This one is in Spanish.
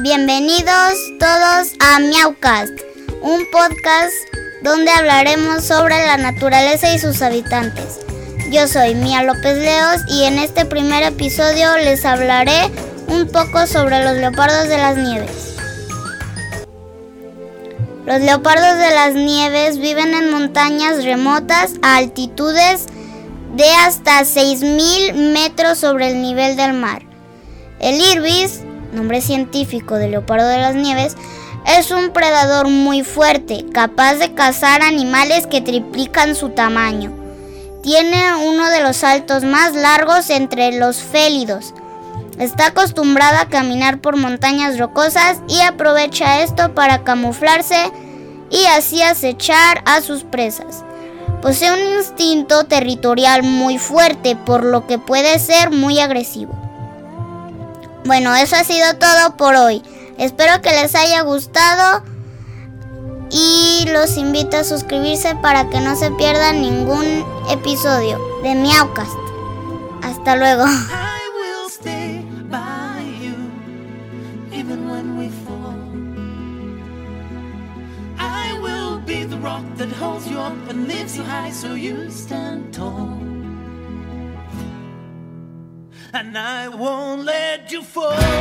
Bienvenidos todos a Miaucast, un podcast donde hablaremos sobre la naturaleza y sus habitantes. Yo soy Mía López Leos y en este primer episodio les hablaré un poco sobre los leopardos de las nieves. Los leopardos de las nieves viven en montañas remotas a altitudes de hasta 6.000 metros sobre el nivel del mar. El irbis nombre científico de leopardo de las nieves, es un predador muy fuerte, capaz de cazar animales que triplican su tamaño. Tiene uno de los saltos más largos entre los félidos. Está acostumbrada a caminar por montañas rocosas y aprovecha esto para camuflarse y así acechar a sus presas. Posee un instinto territorial muy fuerte, por lo que puede ser muy agresivo. Bueno, eso ha sido todo por hoy. Espero que les haya gustado y los invito a suscribirse para que no se pierdan ningún episodio de Miaucast. Hasta luego. that holds you up and lifts you high so you stand tall. And I won't let you fall.